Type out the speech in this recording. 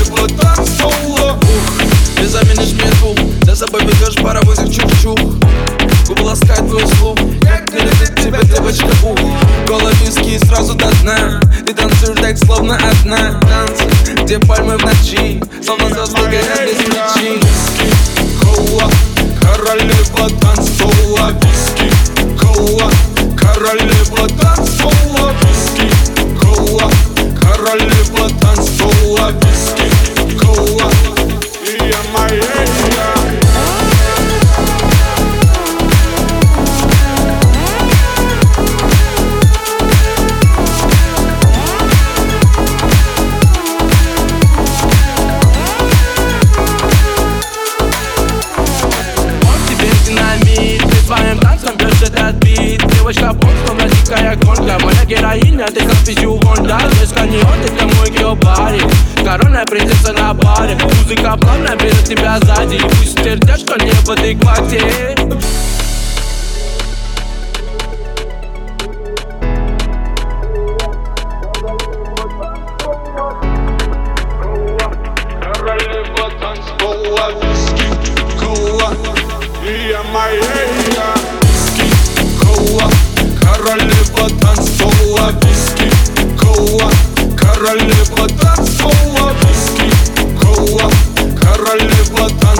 Королева танцпола Ух, ты заменишь мне двух За собой ведешь паровозик чух-чух. Губы ласкает твой слух. Как летит тебе девочка ух. Кола виски сразу до дна. Ты танцуешь так словно одна. Танцы, где пальмы в ночи. Словно звезды горят без причин Виски, кола Королева танцпола Виски, кола Королева танцпола Виски, кола Королева танцпола Виски, Девочка бомб, словно дикая гонка Моя героиня, ты как пищу Гонда Без каньон, ты как мой геобарик Коронная принцесса на баре. Музыка плавно берет тебя сзади. И пусть сердечко не в адеквате Королева танцпола Королева танцпола Виски, кола Королева танцпола